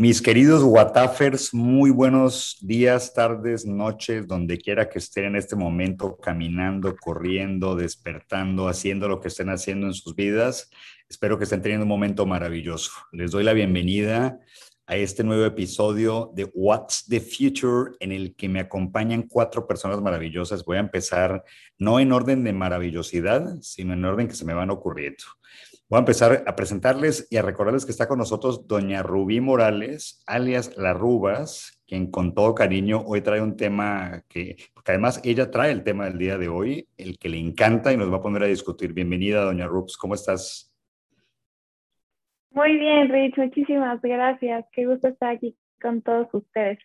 Mis queridos Watafers, muy buenos días, tardes, noches, donde quiera que estén en este momento, caminando, corriendo, despertando, haciendo lo que estén haciendo en sus vidas. Espero que estén teniendo un momento maravilloso. Les doy la bienvenida a este nuevo episodio de What's the Future, en el que me acompañan cuatro personas maravillosas. Voy a empezar no en orden de maravillosidad, sino en orden que se me van ocurriendo. Voy a empezar a presentarles y a recordarles que está con nosotros doña Rubí Morales, alias La Rubas, quien con todo cariño hoy trae un tema que, porque además ella trae el tema del día de hoy, el que le encanta y nos va a poner a discutir. Bienvenida, doña Rubs, ¿cómo estás? Muy bien, Rich, muchísimas gracias. Qué gusto estar aquí con todos ustedes.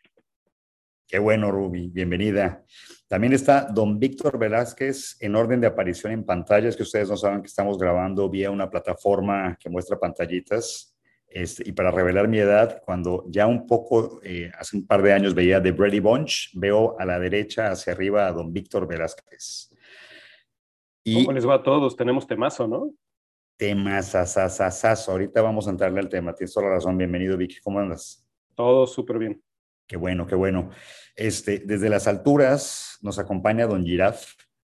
Qué bueno, Ruby, bienvenida. También está don Víctor Velázquez en orden de aparición en pantallas, que ustedes no saben que estamos grabando vía una plataforma que muestra pantallitas. Este, y para revelar mi edad, cuando ya un poco, eh, hace un par de años veía The Brady Bunch, veo a la derecha hacia arriba a don Víctor Velázquez. Y ¿Cómo les va a todos? Tenemos temazo, ¿no? Temas, Ahorita vamos a entrarle al tema. Tienes toda la razón. Bienvenido, Vicky. ¿Cómo andas? Todo súper bien. Qué bueno, qué bueno. Este, desde las alturas nos acompaña don Giraf,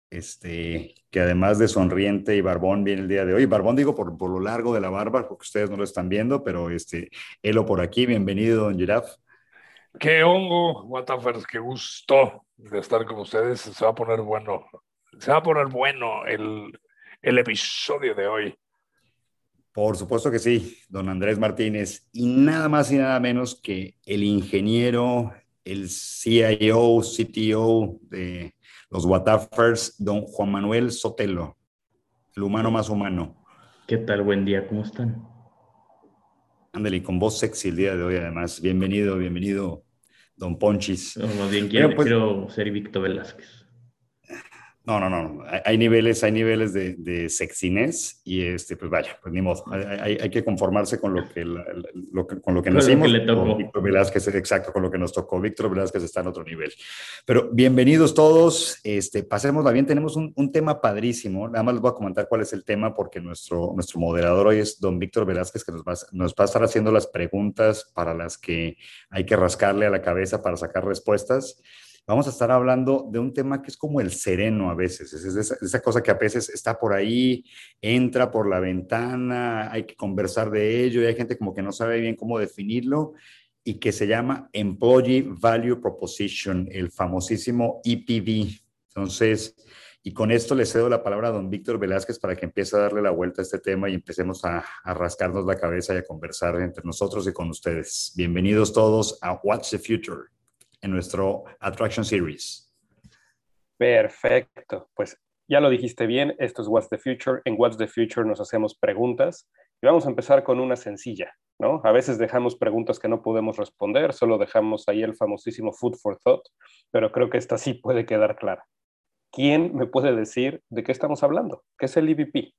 este, que además de sonriente y barbón viene el día de hoy. Barbón digo por, por lo largo de la barba, porque ustedes no lo están viendo, pero este, Elo por aquí, bienvenido, don Giraf. Qué hongo, Watafers, qué gusto de estar con ustedes. Se va a poner bueno, se va a poner bueno el, el episodio de hoy. Por supuesto que sí, don Andrés Martínez. Y nada más y nada menos que el ingeniero, el CIO, CTO de los Watafers, don Juan Manuel Sotelo, el humano más humano. ¿Qué tal? Buen día, ¿cómo están? Ándale, con voz sexy el día de hoy, además. Bienvenido, bienvenido, don Ponchis. No, bien, quiero, pues quiero ser Víctor Velázquez. No, no, no. Hay, niveles, hay niveles de, de, sexiness y este, pues vaya, pues ni modo. Hay, hay que conformarse con lo que, lo con lo que nacimos. le tocó. Víctor Velázquez, exacto, con lo que nos tocó. Víctor Velázquez está en otro nivel. Pero bienvenidos todos. Este, pasémosla bien. Tenemos un, un, tema padrísimo. Nada más les voy a comentar cuál es el tema porque nuestro, nuestro moderador hoy es don Víctor Velázquez que nos va, nos va a estar haciendo las preguntas para las que hay que rascarle a la cabeza para sacar respuestas vamos a estar hablando de un tema que es como el sereno a veces, es esa, cosa que a veces está por ahí, entra por la ventana, hay que conversar de ello y hay gente como que no sabe bien cómo definirlo y que se llama Employee Value Proposition, el famosísimo EPV. Entonces, y con esto le cedo la palabra a don Víctor Velázquez para que empiece a darle la vuelta a este tema y empecemos a, rascarnos la cabeza y a conversar entre nosotros y con ustedes. Bienvenidos todos a What's the Future en nuestro Attraction Series. Perfecto, pues ya lo dijiste bien, esto es What's the Future. En What's the Future nos hacemos preguntas y vamos a empezar con una sencilla, ¿no? A veces dejamos preguntas que no podemos responder, solo dejamos ahí el famosísimo food for thought, pero creo que esta sí puede quedar clara. ¿Quién me puede decir de qué estamos hablando? ¿Qué es el EVP?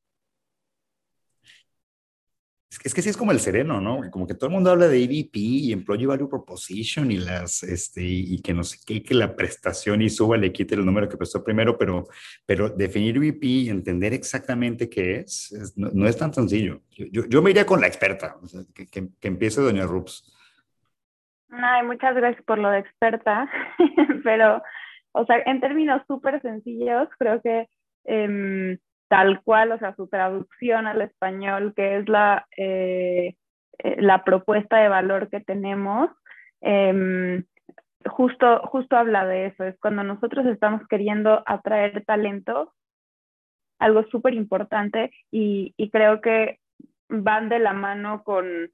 Es que sí es como el sereno, ¿no? Como que todo el mundo habla de EVP y Employee Value Proposition y las, este, y que no sé qué, que la prestación y suba le quite el número que prestó primero, pero, pero definir EVP y entender exactamente qué es, no, es tan sencillo. Yo, yo, me iría con la experta, que, que, empiece doña Rups. Ay, muchas gracias por lo de experta, pero, o sea, en términos súper sencillos, creo que... Eh, tal cual, o sea, su traducción al español, que es la, eh, eh, la propuesta de valor que tenemos, em, justo, justo habla de eso, es cuando nosotros estamos queriendo atraer talento, algo súper importante y, y creo que van de la mano con,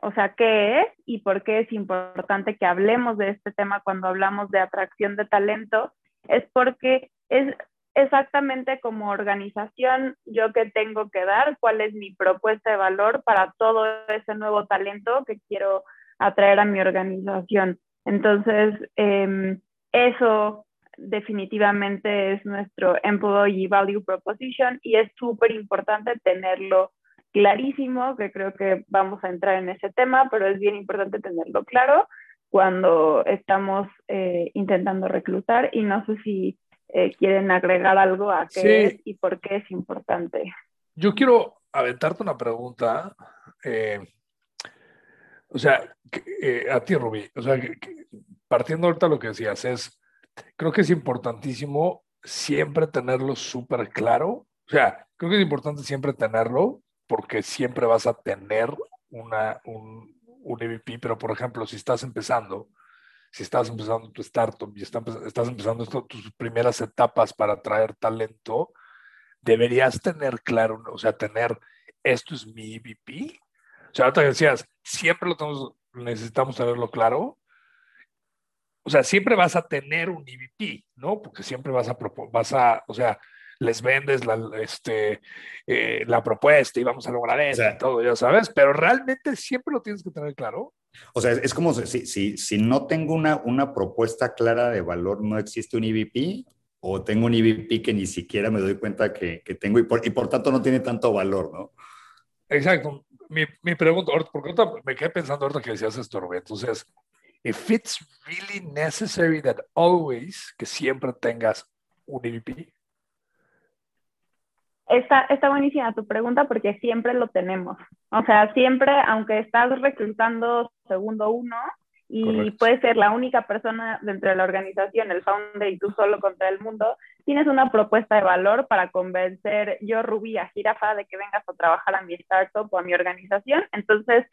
o sea, qué es y por qué es importante que hablemos de este tema cuando hablamos de atracción de talento, es porque es exactamente como organización yo qué tengo que dar, cuál es mi propuesta de valor para todo ese nuevo talento que quiero atraer a mi organización. Entonces, em, eso definitivamente es nuestro Employee Value Proposition y es súper importante tenerlo clarísimo, que creo que vamos a entrar en ese tema, pero es bien importante tenerlo claro cuando estamos eh, intentando reclutar y no sé si eh, quieren agregar algo a qué es y por qué es importante. Yo quiero aventarte una pregunta. Eh, O sea, eh, a ti, Rubí, o sea, partiendo ahorita lo que decías, es, creo que es importantísimo siempre tenerlo súper claro. O sea, creo que es importante siempre tenerlo porque siempre vas a tener una, un, un EVP, pero por ejemplo, si estás empezando, si estás empezando tu startup y estás empezando tus primeras etapas para atraer talento, deberías tener claro, o sea, tener, esto es mi EVP. O sea, ahorita decías, siempre lo tenemos, necesitamos tenerlo claro. O sea, siempre vas a tener un EVP, ¿no? Porque siempre vas a, vas a o sea, les vendes la, este, eh, la propuesta y vamos a lograr eso y todo, ya sabes, pero realmente siempre lo tienes que tener claro. O sea, es como si, si, si no tengo una, una propuesta clara de valor, no existe un EVP, o tengo un EVP que ni siquiera me doy cuenta que, que tengo y por, y por, tanto no tiene tanto valor, ¿no? Exacto. Mi, mi pregunta, porque ahorita me quedé pensando ahorita que decías esto, Rubén. Entonces, if it's really necessary that always, que siempre tengas un EVP, Está, está buenísima tu pregunta porque siempre lo tenemos. O sea, siempre, aunque estás reclutando segundo uno y puede puedes ser la única persona dentro de la organización, el founder y tú solo contra el mundo, tienes una propuesta de valor para convencer yo, Rubí, a Jirafa de que vengas a trabajar a mi startup o a mi organización. Entonces,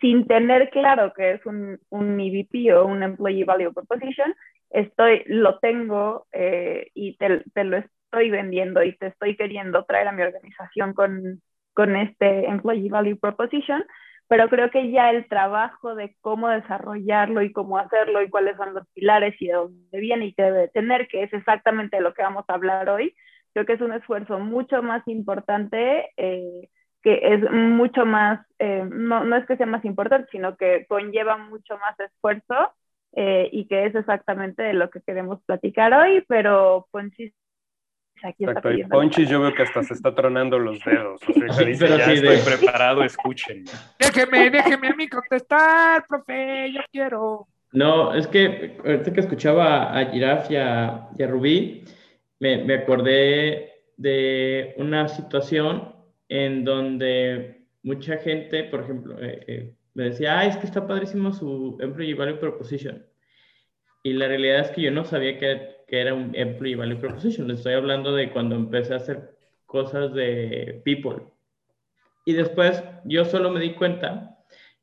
sin tener claro que es un, un EVP o un Employee Value Proposition, estoy, lo tengo eh, y te, te, lo estoy vendiendo y te estoy queriendo traer a mi organización con, con este Employee Value Proposition, pero creo que ya el trabajo de cómo desarrollarlo y cómo hacerlo y cuáles son los pilares y de dónde viene y qué debe tener, que es exactamente lo que vamos a hablar hoy, creo que es un esfuerzo mucho más importante, eh, que es mucho más, eh, no, no, es que sea más importante, sino que conlleva mucho más esfuerzo eh, y que es exactamente de lo que queremos platicar hoy, pero Ponchis aquí Exacto, y Ponchis yo veo que hasta se está tronando los dedos, o sea, dice, ya estoy preparado, escuchen. Déjeme, déjeme a mí contestar, profe, yo quiero. No, es que ahorita que escuchaba a Giraf y a, y a Rubí, me, me acordé de una situación en donde mucha gente, por ejemplo, eh, eh, me decía, ah, es que está padrísimo su Employee Value Proposition. Y la realidad es que yo no sabía que, que era un Employee Value Proposition. estoy hablando de cuando empecé a hacer cosas de People. Y después yo solo me di cuenta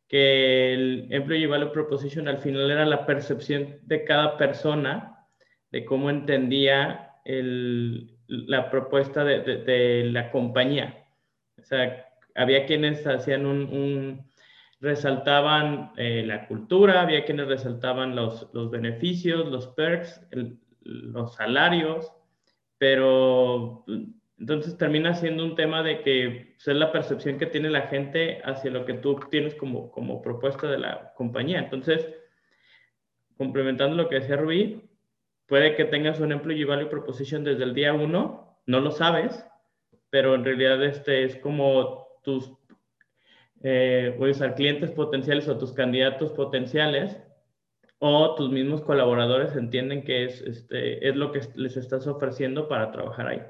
que el Employee Value Proposition al final era la percepción de cada persona de cómo entendía el, la propuesta de, de, de, la compañía. O sea, había quienes hacían un, un resaltaban eh, la cultura, había quienes resaltaban los, los beneficios, los perks, el, los salarios, pero entonces termina siendo un tema de que pues, es la percepción que tiene la gente hacia lo que tú tienes como, como propuesta de la compañía. Entonces, complementando lo que decía Rubí, puede que tengas un Employee Value Proposition desde el día uno, no lo sabes, pero en realidad este es como tus eh, voy a usar clientes potenciales o tus candidatos potenciales o tus mismos colaboradores entienden que es, este, es lo que les estás ofreciendo para trabajar ahí.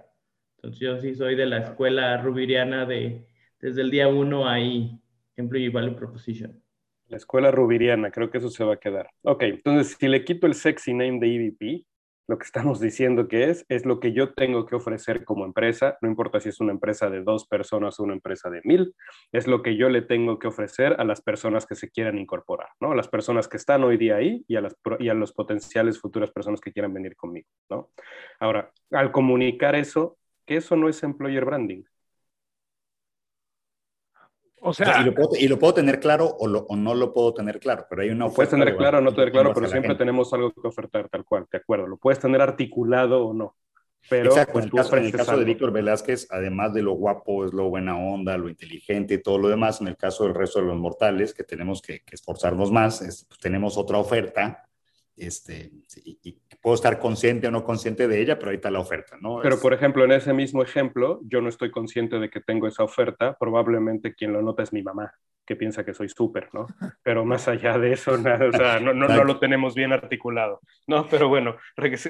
Entonces yo sí soy de la escuela rubiriana de desde el día uno ahí, Employee Value Proposition. La escuela rubiriana, creo que eso se va a quedar. Ok, entonces si le quito el sexy name de EVP, lo que estamos diciendo que es, es lo que yo tengo que ofrecer como empresa, no importa si es una empresa de dos personas o una empresa de mil, es lo que yo le tengo que ofrecer a las personas que se quieran incorporar, ¿no? A las personas que están hoy día ahí y a, las, los potenciales futuras personas que quieran venir conmigo, ¿no? Ahora, al comunicar eso, que eso no es employer branding. O sea, y lo, puedo, y lo puedo tener claro o, lo, o, no lo puedo tener claro, pero hay una Puedes tener claro o no tener claro, pero siempre tenemos algo que ofertar tal cual, de acuerdo. Lo puedes tener articulado o no. Pero Exacto, pues, en el caso, en el caso de Víctor Velázquez, además de lo guapo, es lo buena onda, lo inteligente y todo lo demás, en el caso del resto de los mortales, que tenemos que, que esforzarnos más, es, pues, tenemos otra oferta este, y, y, puedo estar consciente o no consciente de ella, pero ahí está la oferta, ¿no? Pero, es... por ejemplo, en ese mismo ejemplo, yo no estoy consciente de que tengo esa oferta, probablemente quien lo nota es mi mamá, que piensa que soy súper, ¿no? Pero más allá de eso, nada, o sea, no, no, no, lo tenemos bien articulado, ¿no? Pero bueno,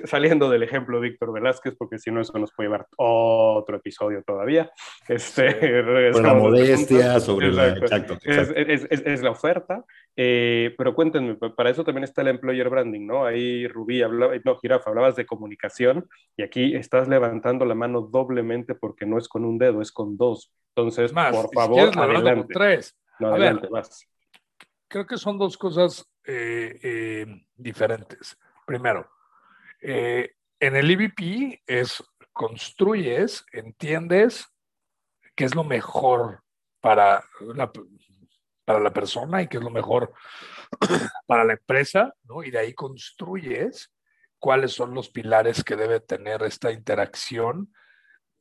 saliendo del ejemplo Víctor Velázquez, porque si no eso nos puede llevar otro episodio todavía. Este, la modestia, sobre la... Exacto, Es, es, es, la oferta, eh, pero cuéntenme, para eso también está el employer branding, ¿no? Ahí Rubí, hablaba, no, Girafa, hablabas de comunicación y aquí estás levantando la mano doblemente porque no es con un dedo, es con dos. Entonces, Más, por favor, adelante. tres. Creo que son dos cosas eh, eh, diferentes. Primero, eh, en el EVP es construyes, entiendes qué es lo mejor para la, para la persona y qué es lo mejor para la empresa, ¿no? Y de ahí construyes cuáles son los pilares que debe tener esta interacción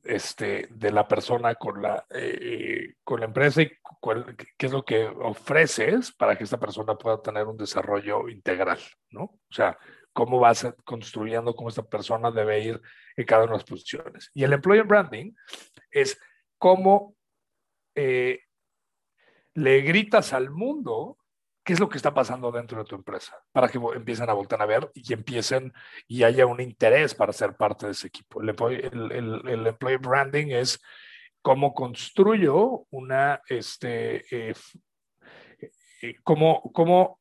este, de la persona con la, eh, con la empresa y qué es lo que ofreces para que esta persona pueda tener un desarrollo integral, ¿no? O sea, cómo vas construyendo cómo esta persona debe ir en cada una de las posiciones. Y el employer branding es cómo eh, le gritas al mundo qué es lo que está pasando dentro de tu empresa, para que empiecen a voltar a ver y empiecen y haya un interés para ser parte de ese equipo. El, el, el, employee branding es cómo construyo una, este, eh, eh, cómo, cómo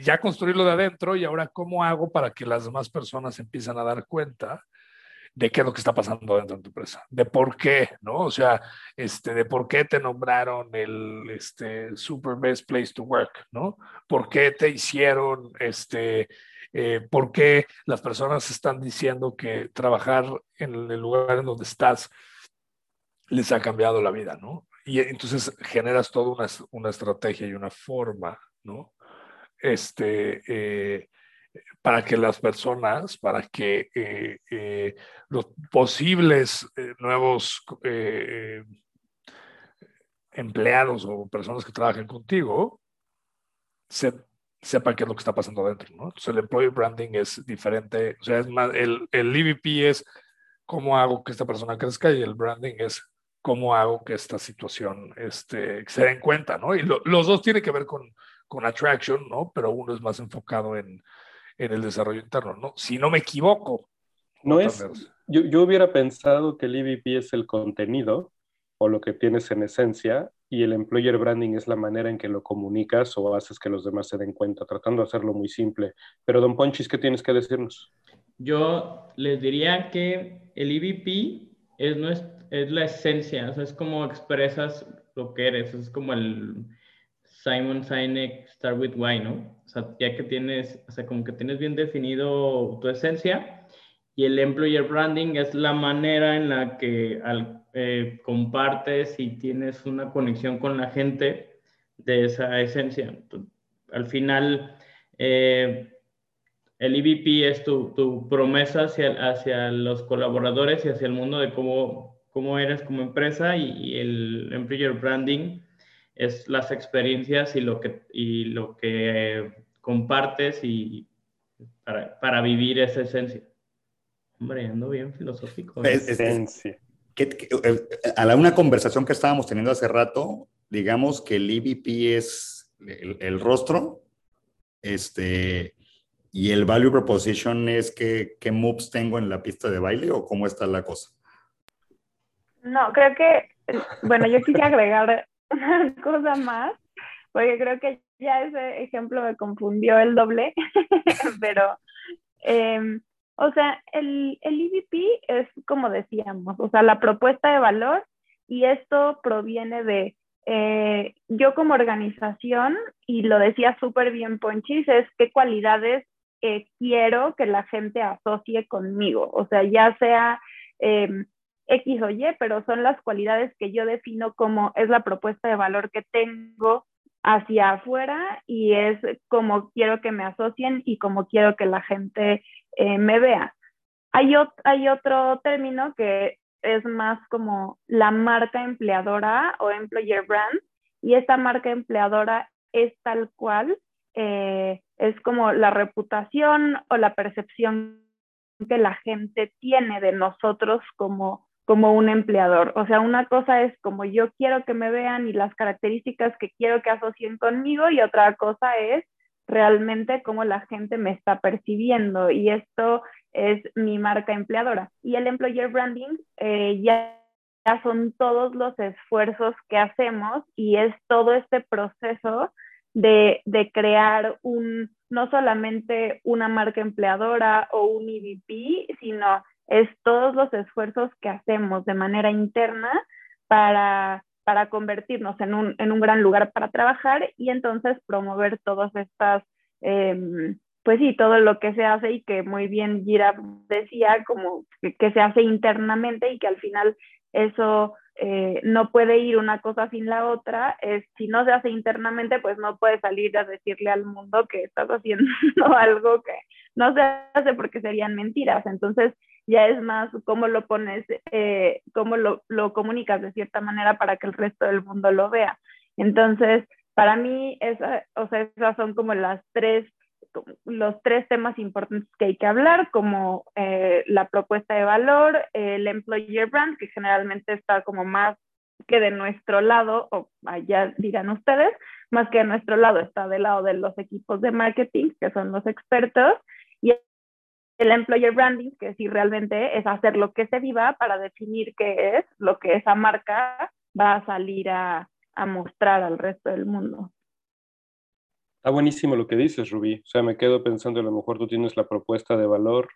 ya construirlo de adentro y ahora cómo hago para que las demás personas empiecen a dar cuenta de qué es lo que está pasando dentro de tu empresa, de por qué, ¿no? O sea, este, de por qué te nombraron el este, Super Best Place to Work, ¿no? ¿Por qué te hicieron, este, eh, por qué las personas están diciendo que trabajar en el lugar en donde estás les ha cambiado la vida, ¿no? Y entonces generas toda una, una estrategia y una forma, ¿no? Este, eh, para que las personas, para que eh, eh, los posibles eh, nuevos empleados o personas que trabajen contigo sepan qué es lo que está pasando adentro, ¿no? Entonces el employee branding es diferente, o sea, es más, el, el EVP es cómo hago que esta persona crezca y el branding es cómo hago que esta situación este, se den cuenta, ¿no? Y los dos tienen que ver con, con attraction, ¿no? Pero uno es más enfocado en, en el desarrollo interno, ¿no? Si no me equivoco. No es, yo, yo, hubiera pensado que el EVP es el contenido o lo que tienes en esencia y el employer branding es la manera en que lo comunicas o haces que los demás se den cuenta, tratando de hacerlo muy simple. Pero don Ponchis, ¿qué tienes que decirnos? Yo les diría que el EVP es, no es, es la esencia, o sea, es como expresas lo que eres, es como el Simon Sinek Start with Why, ¿no? O sea, ya que tienes, o sea, como que tienes bien definido tu esencia y el employer branding es la manera en la que al, eh, compartes y tienes una conexión con la gente de esa esencia. al final, eh, el EVP es tu, tu promesa hacia, hacia, los colaboradores y hacia el mundo de cómo, cómo eres como empresa y, y el employer branding es las experiencias y lo que, y lo que compartes y para, para vivir esa esencia. Hombre, ando bien filosófico. esencia. a la una conversación que estábamos teniendo hace rato, digamos que el EVP es el, el rostro, este, y el value proposition es que, qué moves tengo en la pista de baile o cómo está la cosa. No, creo que, bueno, yo quisiera agregar una cosa más, porque creo que ya ese ejemplo me confundió el doble, pero, em, o sea, el, el EVP es como decíamos, o sea, la propuesta de valor y esto proviene de eh, yo como organización, y lo decía súper bien Ponchis, es qué cualidades eh, quiero que la gente asocie conmigo, o sea, ya sea... Eh, X o Y, pero son las cualidades que yo defino como es la propuesta de valor que tengo hacia afuera y es como quiero que me asocien y como quiero que la gente eh, me vea. Hay, otro término que es más como la marca empleadora o employer brand y esta marca empleadora es tal cual, eh, es como la reputación o la percepción que la gente tiene de nosotros como como un empleador. O sea, una cosa es como yo quiero que me vean y las características que quiero que asocien conmigo y otra cosa es realmente cómo la gente me está percibiendo y esto es mi marca empleadora. Y el employer branding eh, ya, ya son todos los esfuerzos que hacemos y es todo este proceso de, de, crear un, no solamente una marca empleadora o un EVP, sino es todos los esfuerzos que hacemos de manera interna para, para convertirnos en un, en un gran lugar para trabajar y entonces promover todas estas, eh, pues sí, todo lo que se hace y que muy bien Gira decía, como que, que se hace internamente y que al final eso eh, no puede ir una cosa sin la otra, es, si no se hace internamente, pues no puedes salir a decirle al mundo que estás haciendo algo que no se hace porque serían mentiras. Entonces, ya es más cómo lo pones, eh, cómo lo, lo, comunicas de cierta manera para que el resto del mundo lo vea. Entonces, para mí, esa, o sea, esas son como las tres, los tres temas importantes que hay que hablar, como eh, la propuesta de valor, el employer brand, que generalmente está como más que de nuestro lado, o allá dirán ustedes, más que de nuestro lado, está del lado de los equipos de marketing, que son los expertos, el employer branding, que sí realmente es hacer lo que se viva para definir qué es lo que esa marca va a salir a, a mostrar al resto del mundo. Está buenísimo lo que dices, Rubí. O sea, me quedo pensando, a lo mejor tú tienes la propuesta de valor,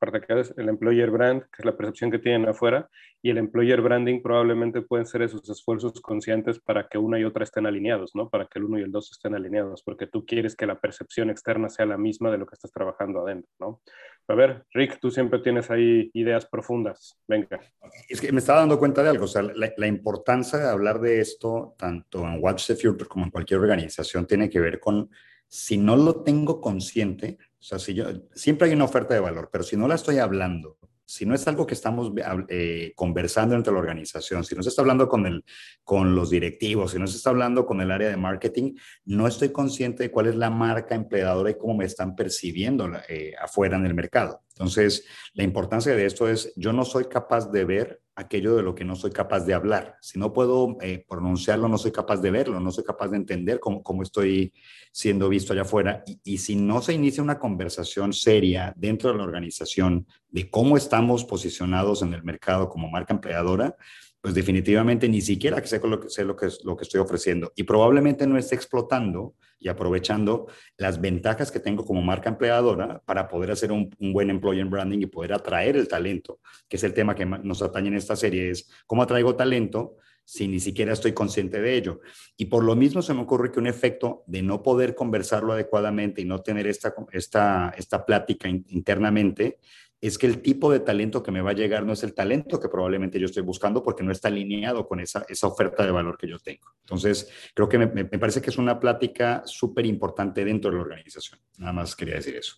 que es el employer brand, que es la percepción que tienen afuera, y el employer branding probablemente pueden ser esos esfuerzos conscientes para que una y otra estén alineados, ¿no? Para que el uno y el dos estén alineados, porque tú quieres que la percepción externa sea la misma de lo que estás trabajando adentro, ¿no? A ver, Rick, tú siempre tienes ahí ideas profundas. Venga. Es que me estaba dando cuenta de algo, o sea, la, la importancia de hablar de esto, tanto en Watch the Future como en cualquier organización, tiene que ver con si no lo tengo consciente, o sea, si yo, siempre hay una oferta de valor, pero si no la estoy hablando, si no es algo que estamos eh, conversando entre la organización, si no se está hablando con, el, con los directivos, si no se está hablando con el área de marketing, no estoy consciente de cuál es la marca empleadora y cómo me están percibiendo eh, afuera en el mercado. Entonces, la importancia de esto es, yo no soy capaz de ver aquello de lo que no soy capaz de hablar. Si no puedo eh, pronunciarlo, no soy capaz de verlo, no soy capaz de entender cómo, estoy siendo visto allá afuera. Y, si no se inicia una conversación seria dentro de la organización de cómo estamos posicionados en el mercado como marca empleadora, pues definitivamente ni siquiera sé lo que, sé lo que, lo que estoy ofreciendo y probablemente no esté explotando y aprovechando las ventajas que tengo como marca empleadora para poder hacer un, un buen employer branding y poder atraer el talento, que es el tema que nos atañe en esta serie, es cómo atraigo talento si ni siquiera estoy consciente de ello. Y por lo mismo se me ocurre que un efecto de no poder conversarlo adecuadamente y no tener esta, esta, esta plática internamente es que el tipo de talento que me va a llegar no es el talento que probablemente yo estoy buscando porque no está alineado con esa, esa oferta de valor que yo tengo. Entonces, creo que me, me parece que es una plática súper importante dentro de la organización. Nada más quería decir eso.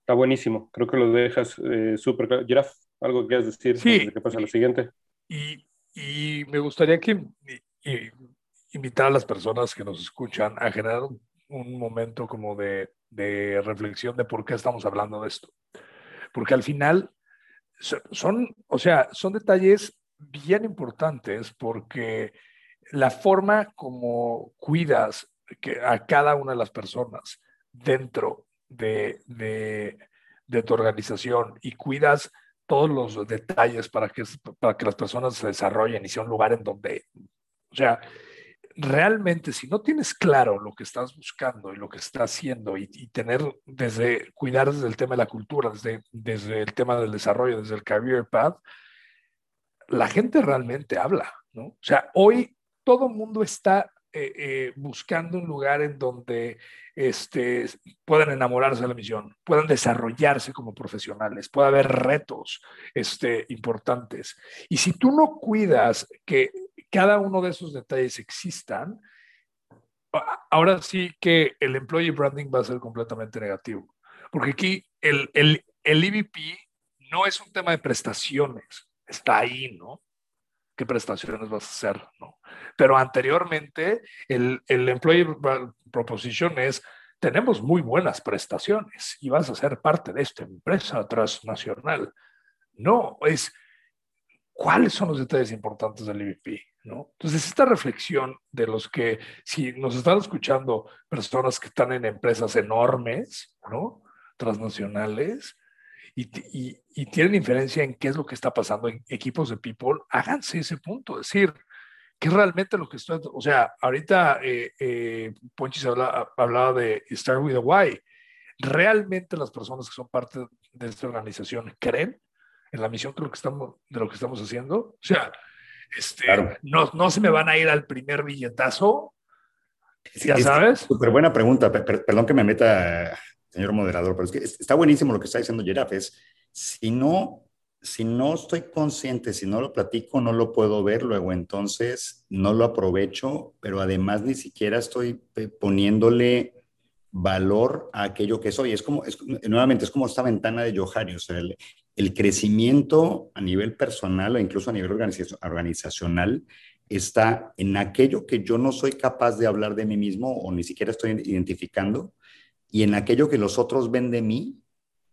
Está buenísimo. Creo que lo dejas eh, súper claro. Giraf, ¿algo que quieras decir? Sí. ¿Qué pasa a lo siguiente? Y, y me gustaría que y, y, invitar a las personas que nos escuchan a generar un, un momento como de, de reflexión de por qué estamos hablando de esto porque al final son, o sea, son detalles bien importantes porque la forma como cuidas que a cada una de las personas dentro de, de, de tu organización y cuidas todos los detalles para que, para que las personas se desarrollen y sea un lugar en donde, o sea, realmente si no tienes claro lo que estás buscando y lo que estás haciendo y, tener desde, cuidar desde el tema de la cultura, desde, desde el tema del desarrollo, desde el career path, la gente realmente habla, ¿no? O sea, hoy todo mundo está eh, eh, buscando un lugar en donde este, puedan enamorarse de la misión, puedan desarrollarse como profesionales, pueda haber retos este, importantes. Y si tú no cuidas que cada uno de esos detalles existan, ahora sí que el employee branding va a ser completamente negativo. Porque aquí el, el, el EVP no es un tema de prestaciones, está ahí, ¿no? ¿Qué prestaciones vas a hacer? ¿no? Pero anteriormente el, el employee proposition es, tenemos muy buenas prestaciones y vas a ser parte de esta empresa transnacional. No, es, cuáles son los detalles importantes del EVP, ¿no? Entonces, esta reflexión de los que, si nos están escuchando personas que están en empresas enormes, ¿no? Transnacionales, y, y, y, tienen inferencia en qué es lo que está pasando en equipos de people, háganse ese punto, es decir, ¿qué es realmente lo que estoy, o sea, ahorita eh, eh, Ponchis habla, hablaba de Start with a Why, ¿realmente las personas que son parte de esta organización creen en la misión de lo que estamos, de lo que estamos haciendo? O sea, este, no, no se me van a ir al primer billetazo, ya sabes. Súper buena pregunta, perdón que me meta señor moderador, pero es que está buenísimo lo que está diciendo Giraffe, es si no, si no estoy consciente, si no lo platico, no lo puedo ver luego, entonces no lo aprovecho, pero además ni siquiera estoy poniéndole valor a aquello que soy. Es como, es, nuevamente, es como esta ventana de Johari, o sea, el, el crecimiento a nivel personal o incluso a nivel organizacional está en aquello que yo no soy capaz de hablar de mí mismo o ni siquiera estoy identificando y en aquello que los otros ven de mí,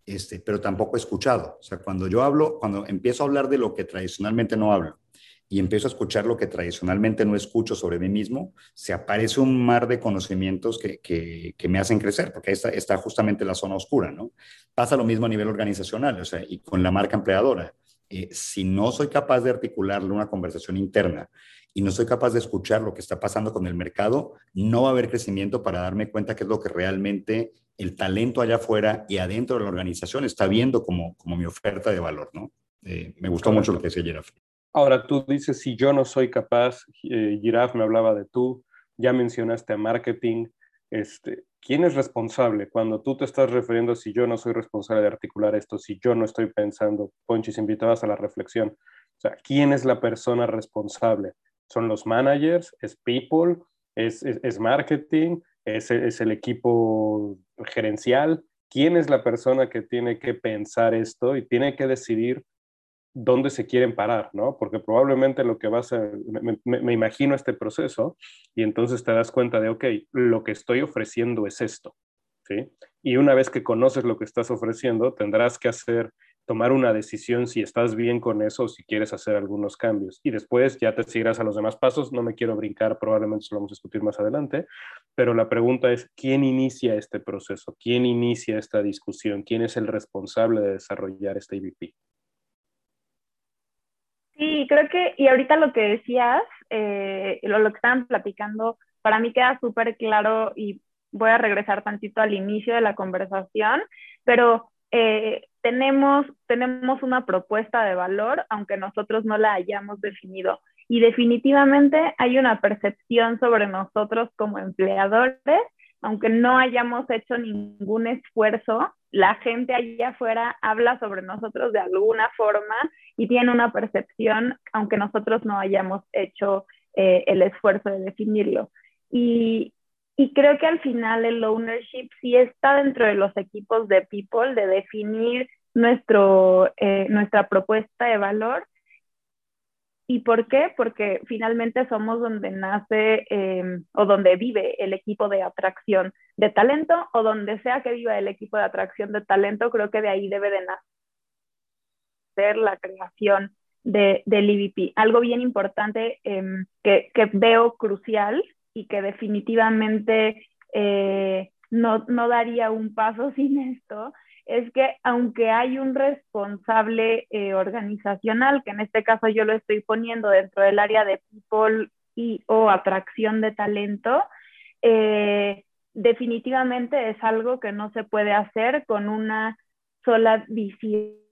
este, pero tampoco he escuchado. O sea, cuando yo hablo, cuando empiezo a hablar de lo que tradicionalmente no hablo y empiezo a escuchar lo que tradicionalmente no escucho sobre mí mismo, se aparece un mar de conocimientos que, que, me hacen crecer, porque ahí está, está, justamente la zona oscura, ¿no? Pasa lo mismo a nivel organizacional, o sea, y con la marca empleadora. Eh, si no soy capaz de articularle una conversación interna y no soy capaz de escuchar lo que está pasando con el mercado, no va a haber crecimiento para darme cuenta qué es lo que realmente el talento allá afuera y adentro de la organización está viendo como, como mi oferta de valor, ¿no? Eh, me gustó mucho lo que decía Giraffe. Ahora tú dices, si yo no soy capaz, eh, Giraffe me hablaba de tú, ya mencionaste a marketing, este, ¿quién es responsable? Cuando tú te estás refiriendo si yo no soy responsable de articular esto, si yo no estoy pensando, Ponchis, invitabas a la reflexión, o sea, ¿quién es la persona responsable? son los managers, es people, es, es, marketing, es, es, el equipo gerencial. ¿Quién es la persona que tiene que pensar esto y tiene que decidir dónde se quieren parar, ¿no? Porque probablemente lo que vas a, me, imagino este proceso y entonces te das cuenta de, ok, lo que estoy ofreciendo es esto, ¿sí? Y una vez que conoces lo que estás ofreciendo, tendrás que hacer tomar una decisión si estás bien con eso o si quieres hacer algunos cambios. Y después ya te seguirás a los demás pasos. No me quiero brincar, probablemente lo vamos a discutir más adelante, pero la pregunta es, ¿quién inicia este proceso? ¿Quién inicia esta discusión? ¿Quién es el responsable de desarrollar este IVP? Sí, creo que, y ahorita lo que decías, eh, lo, lo que estaban platicando, para mí queda súper claro y voy a regresar tantito al inicio de la conversación, pero eh, tenemos, tenemos una propuesta de valor, aunque nosotros no la hayamos definido. Y definitivamente hay una percepción sobre nosotros como empleadores, aunque no hayamos hecho ningún esfuerzo, la gente allá afuera habla sobre nosotros de alguna forma y tiene una percepción, aunque nosotros no hayamos hecho eh, el esfuerzo de definirlo. Y, y creo que al final el ownership sí está dentro de los equipos de people, de definir nuestro, eh, nuestra propuesta de valor. ¿Y por qué? Porque finalmente somos donde nace em, o donde vive el equipo de atracción de talento o donde sea que viva el equipo de atracción de talento, creo que de ahí debe de la creación de, del EVP. Algo bien importante em, que, que veo crucial y que definitivamente eh, no, no daría un paso sin esto, es que aunque hay un responsable eh, organizacional, que en este caso yo lo estoy poniendo dentro del área de people y o atracción de talento, eh, definitivamente es algo que no se puede hacer con una sola visión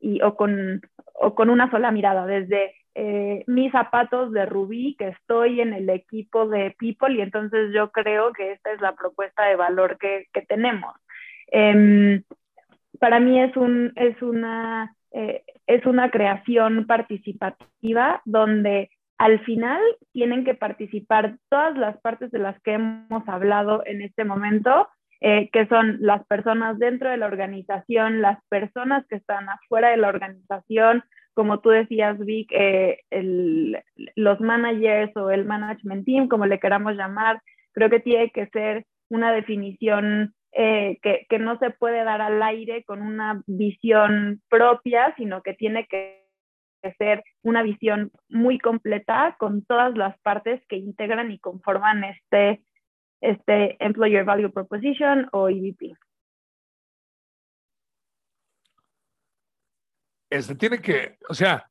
y, o, con, o con una sola mirada, desde eh, mis zapatos de Rubí, que estoy en el equipo de People y entonces yo creo que esta es la propuesta de valor que, tenemos. Em, para mí es, un, es, una, eh, es una creación participativa donde al final tienen que participar todas las partes de las que hemos hablado en este momento, eh, que son las personas dentro de la organización, las personas que están afuera de la organización, como tú decías, Vic, eh, los managers o el management team, como le queramos llamar, creo que tiene que ser una definición eh, que, que, no se puede dar al aire con una visión propia, sino que tiene que ser una visión muy completa con todas las partes que integran y conforman este, este Employer Value Proposition o EVP. Este tiene que, o sea,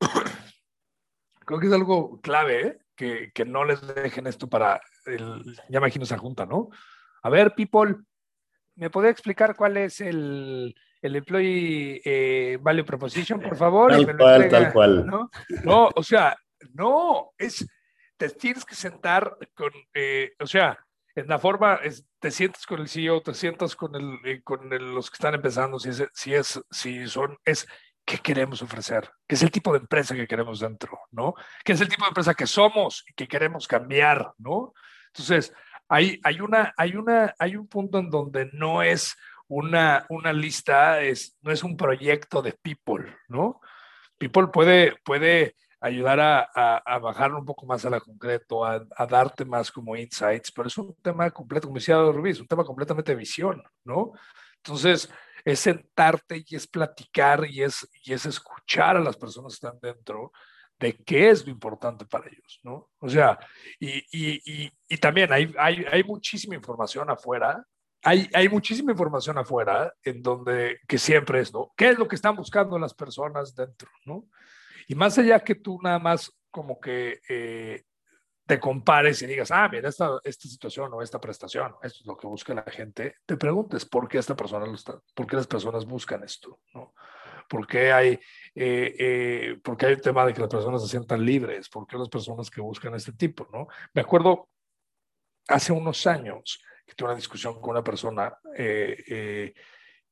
creo que es algo clave, ¿eh? que, que, no les dejen esto para, el, ya imagino esa junta, ¿no? A ver, people, ¿me puede explicar cuál es el, el Employee eh, Value Proposition, por favor? Tal cual, tal cual. ¿no? no, o sea, no, es, te tienes que sentar con, eh, o sea, en la forma, es, te sientes con el CEO, te sientas con, el, eh, con los que están empezando, si es, si es, si son, es, ¿qué queremos ofrecer? ¿Qué es el tipo de empresa que queremos dentro? ¿No? ¿Qué es el tipo de empresa que somos y que queremos cambiar? ¿No? Entonces, hay, hay, una, hay, una, hay un punto en donde no es una, una lista, es, no es un proyecto de people, ¿no? People puede, puede ayudar a, a, bajar un poco más a la concreto, a, a, darte más como insights, pero es un tema completo, como decía Rubí, es un tema completamente de visión, ¿no? Entonces, es sentarte y es platicar y es, y es escuchar a las personas que están dentro de qué es lo importante para ellos, ¿no? O sea, y, y, y, también hay, hay, hay, muchísima información afuera, hay, hay muchísima información afuera en donde, que siempre es, ¿no? ¿Qué es lo que están buscando las personas dentro, ¿no? Y más allá que tú nada más como que eh, te compares y digas, ah, mira, esta, esta situación o esta prestación, esto es lo que busca la gente, te preguntes por qué esta persona lo está, por qué las personas buscan esto, ¿no? ¿Por qué hay, eh, eh, porque hay un tema de que las personas se sientan libres? ¿Por qué las personas que buscan este tipo, no? Me acuerdo hace unos años que tuve una discusión con una persona eh,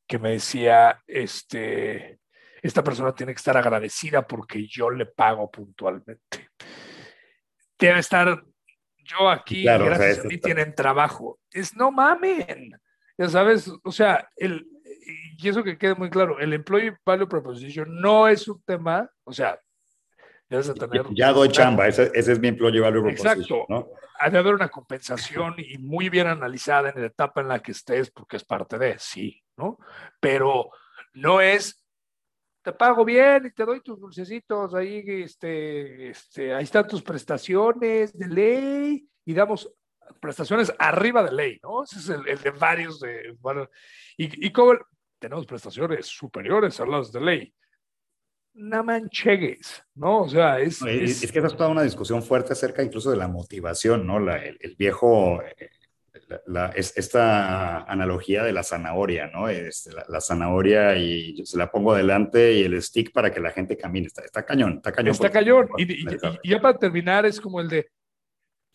que me decía, este, esta persona tiene que estar agradecida porque yo le pago puntualmente debe estar yo aquí, gracias a mí tienen trabajo. Es no mamen, ya sabes, o sea, el, y eso que quede muy claro, el Employee Value Proposition no es un tema, o sea, debes tener... Ya doy chamba, ese, es mi Employee Value Proposition. Exacto, ¿no? ha de haber una compensación y muy bien analizada en la etapa en la que estés, porque es parte de, sí, ¿no? Pero no es te pago bien y te doy tus dulcecitos, ahí, este, este, ahí están tus prestaciones de ley y damos prestaciones arriba de ley, ¿no? Ese es el, de varios, de, bueno, y, y como tenemos prestaciones superiores a las de ley. No manchegues, ¿no? O sea, es, es... es... que esa es toda una discusión fuerte acerca incluso de la motivación, ¿no? La, el, el, viejo eh, la, es, esta analogía de la zanahoria, ¿no? Este, la, zanahoria y se la pongo adelante y el stick para que la gente camine. Está, está cañón, está cañón. Está cañón. Y, ya para terminar, es como el de,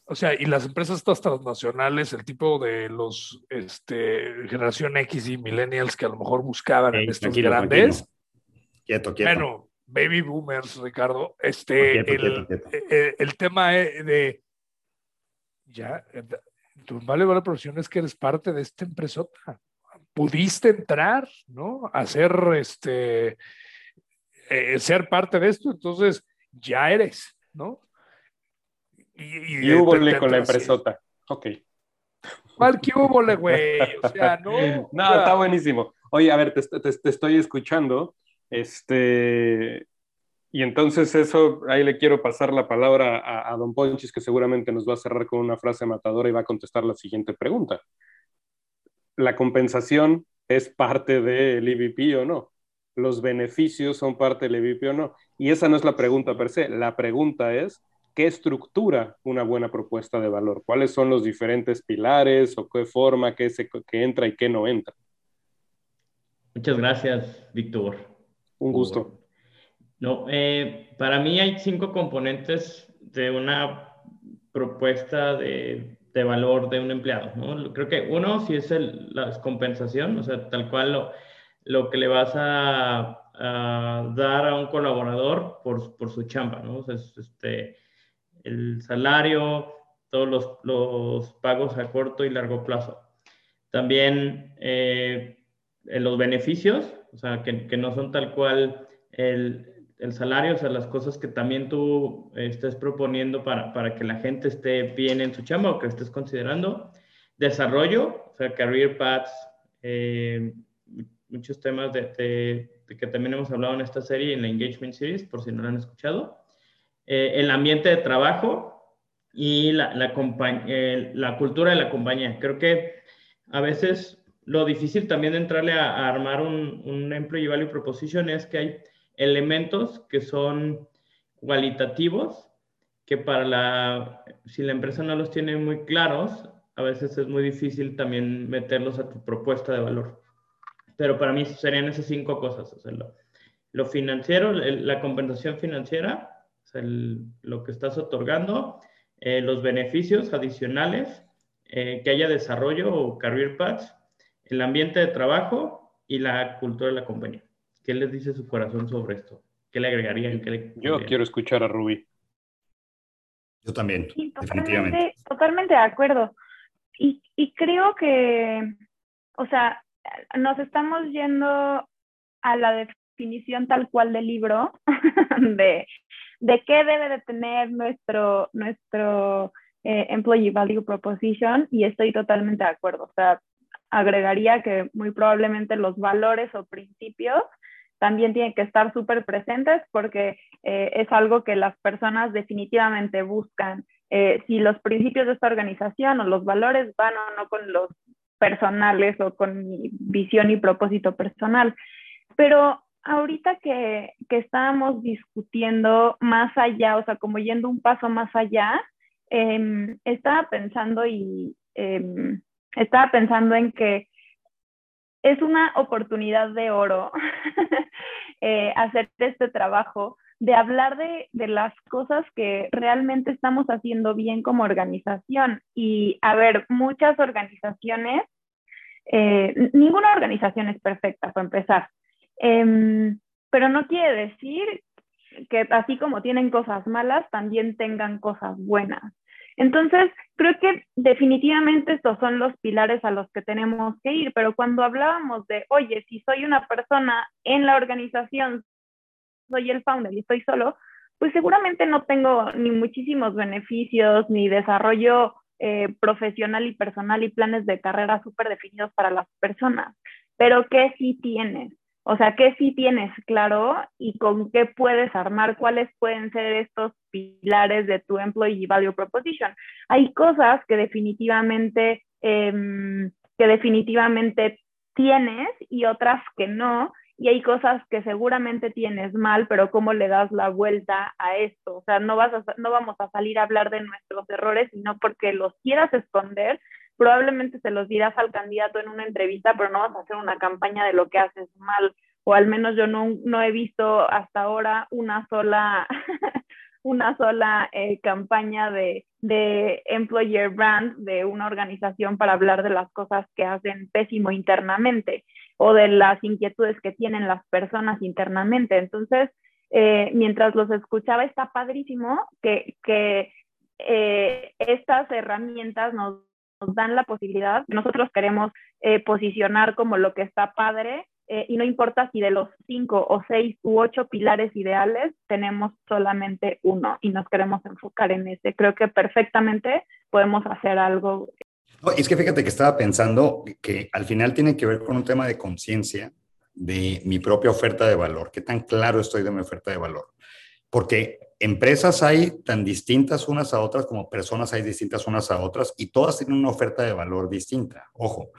o sea, y las empresas estas transnacionales, el tipo de los, este, generación X y millennials que a lo mejor buscaban en estos grandes. Quieto, quieto. Bueno, baby boomers, Ricardo, este, el, el, el, tema de, ya, tu vale la profesión es que eres parte de esta empresota. Pudiste entrar, ¿no? A ser, este, eh, ser parte de esto, entonces ya eres, ¿no? Y, y, hubo con la empresota. Ok. ¿Cuál que hubo, güey? O sea, no. No, está buenísimo. Oye, a ver, te, te estoy escuchando. Este, y entonces eso, ahí le quiero pasar la palabra a, don Ponchis, que seguramente nos va a cerrar con una frase matadora y va a contestar la siguiente pregunta. ¿La compensación es parte del EVP o no? ¿Los beneficios son parte del EVP o no? Y esa no es la pregunta per se. La pregunta es, ¿qué estructura una buena propuesta de valor? ¿Cuáles son los diferentes pilares o qué forma, qué, se, qué entra y qué no entra? Muchas gracias, Víctor. Un gusto. No, eh, para mí hay cinco componentes de una propuesta de, de valor de un empleado. ¿no? Creo que uno sí es la compensación, o sea, tal cual lo, lo que le vas a, a, dar a un colaborador por, por su chamba, ¿no? O sea, este, el salario, todos los, los, pagos a corto y largo plazo. También eh, los beneficios, o sea, que, que no son tal cual el, el salario, o sea, las cosas que también tú eh, estés proponiendo para, para, que la gente esté bien en su chamba o que estés considerando. Desarrollo, o sea, career paths, eh, muchos temas de, que también hemos hablado en esta serie, en la Engagement Series, por si no lo han escuchado. Eh, el ambiente de trabajo y la, la, la, cultura de la compañía. Creo que a veces lo difícil también de entrarle a, armar un, un Employee Value Proposition es que hay elementos que son cualitativos que para la, si la empresa no los tiene muy claros, a veces es muy difícil también meterlos a tu propuesta de valor. Pero para mí serían esas cinco cosas. O sea, lo, financiero, la compensación financiera, lo que estás otorgando, eh, los beneficios adicionales, eh, que haya desarrollo o career paths, el ambiente de trabajo y la cultura de la compañía. ¿Qué les dice su corazón sobre esto? ¿Qué le agregarían? Yo quiero escuchar a Ruby. Yo también, definitivamente. Totalmente de acuerdo. Y, y creo que, o sea, nos estamos yendo a la definición tal cual del libro de, de qué debe de tener nuestro, nuestro eh, Employee Value Proposition y estoy totalmente de acuerdo. O sea, agregaría que muy probablemente los valores o principios también tienen que estar súper presentes porque eh, es algo que las personas definitivamente buscan. Eh, si los principios de esta organización o los valores van o no con los personales o con mi visión y propósito personal. Pero ahorita que, que estábamos discutiendo más allá, o sea, como yendo un paso más allá, em, estaba pensando y em, estaba pensando en que es una oportunidad de oro eh, hacer este trabajo de hablar de, las cosas que realmente estamos haciendo bien como organización. Y a ver, muchas organizaciones, eh, ninguna organización es perfecta, para empezar, em, pero no quiere decir que así como tienen cosas malas, también tengan cosas buenas. Entonces, creo que definitivamente estos son los pilares a los que tenemos que ir, pero cuando hablábamos de, oye, si soy una persona en la organización, soy el founder y estoy solo, pues seguramente no tengo ni muchísimos beneficios, ni desarrollo eh, profesional y personal y planes de carrera súper definidos para las personas. Pero ¿qué sí tienes? O sea, ¿qué sí tienes claro y con qué puedes armar? ¿Cuáles pueden ser estos pilares de tu Employee Value Proposition? Hay cosas que definitivamente, em, que definitivamente tienes y otras que no. Y hay cosas que seguramente tienes mal, pero ¿cómo le das la vuelta a esto? O sea, no, vas no vamos a salir a hablar de nuestros errores, sino porque los quieras esconder, probablemente se los dirás al candidato en una entrevista, pero no vas a hacer una campaña de lo que haces mal, o al menos yo no, no he visto hasta ahora una sola, una sola eh, campaña de, de employer brand de una organización para hablar de las cosas que hacen pésimo internamente o de las inquietudes que tienen las personas internamente. Entonces, eh, mientras los escuchaba, está padrísimo que, que eh, estas herramientas nos nos dan la posibilidad, nosotros queremos eh, posicionar como lo que está padre eh, y no importa si de los cinco o seis u ocho pilares ideales tenemos solamente uno y nos queremos enfocar en ese. Creo que perfectamente podemos hacer algo. es que fíjate que estaba pensando que al final tiene que ver con un tema de conciencia de mi propia oferta de valor, qué tan claro estoy de mi oferta de valor. Porque empresas hay tan distintas unas a otras como personas hay distintas unas a otras y todas tienen una oferta de valor distinta. Ojo,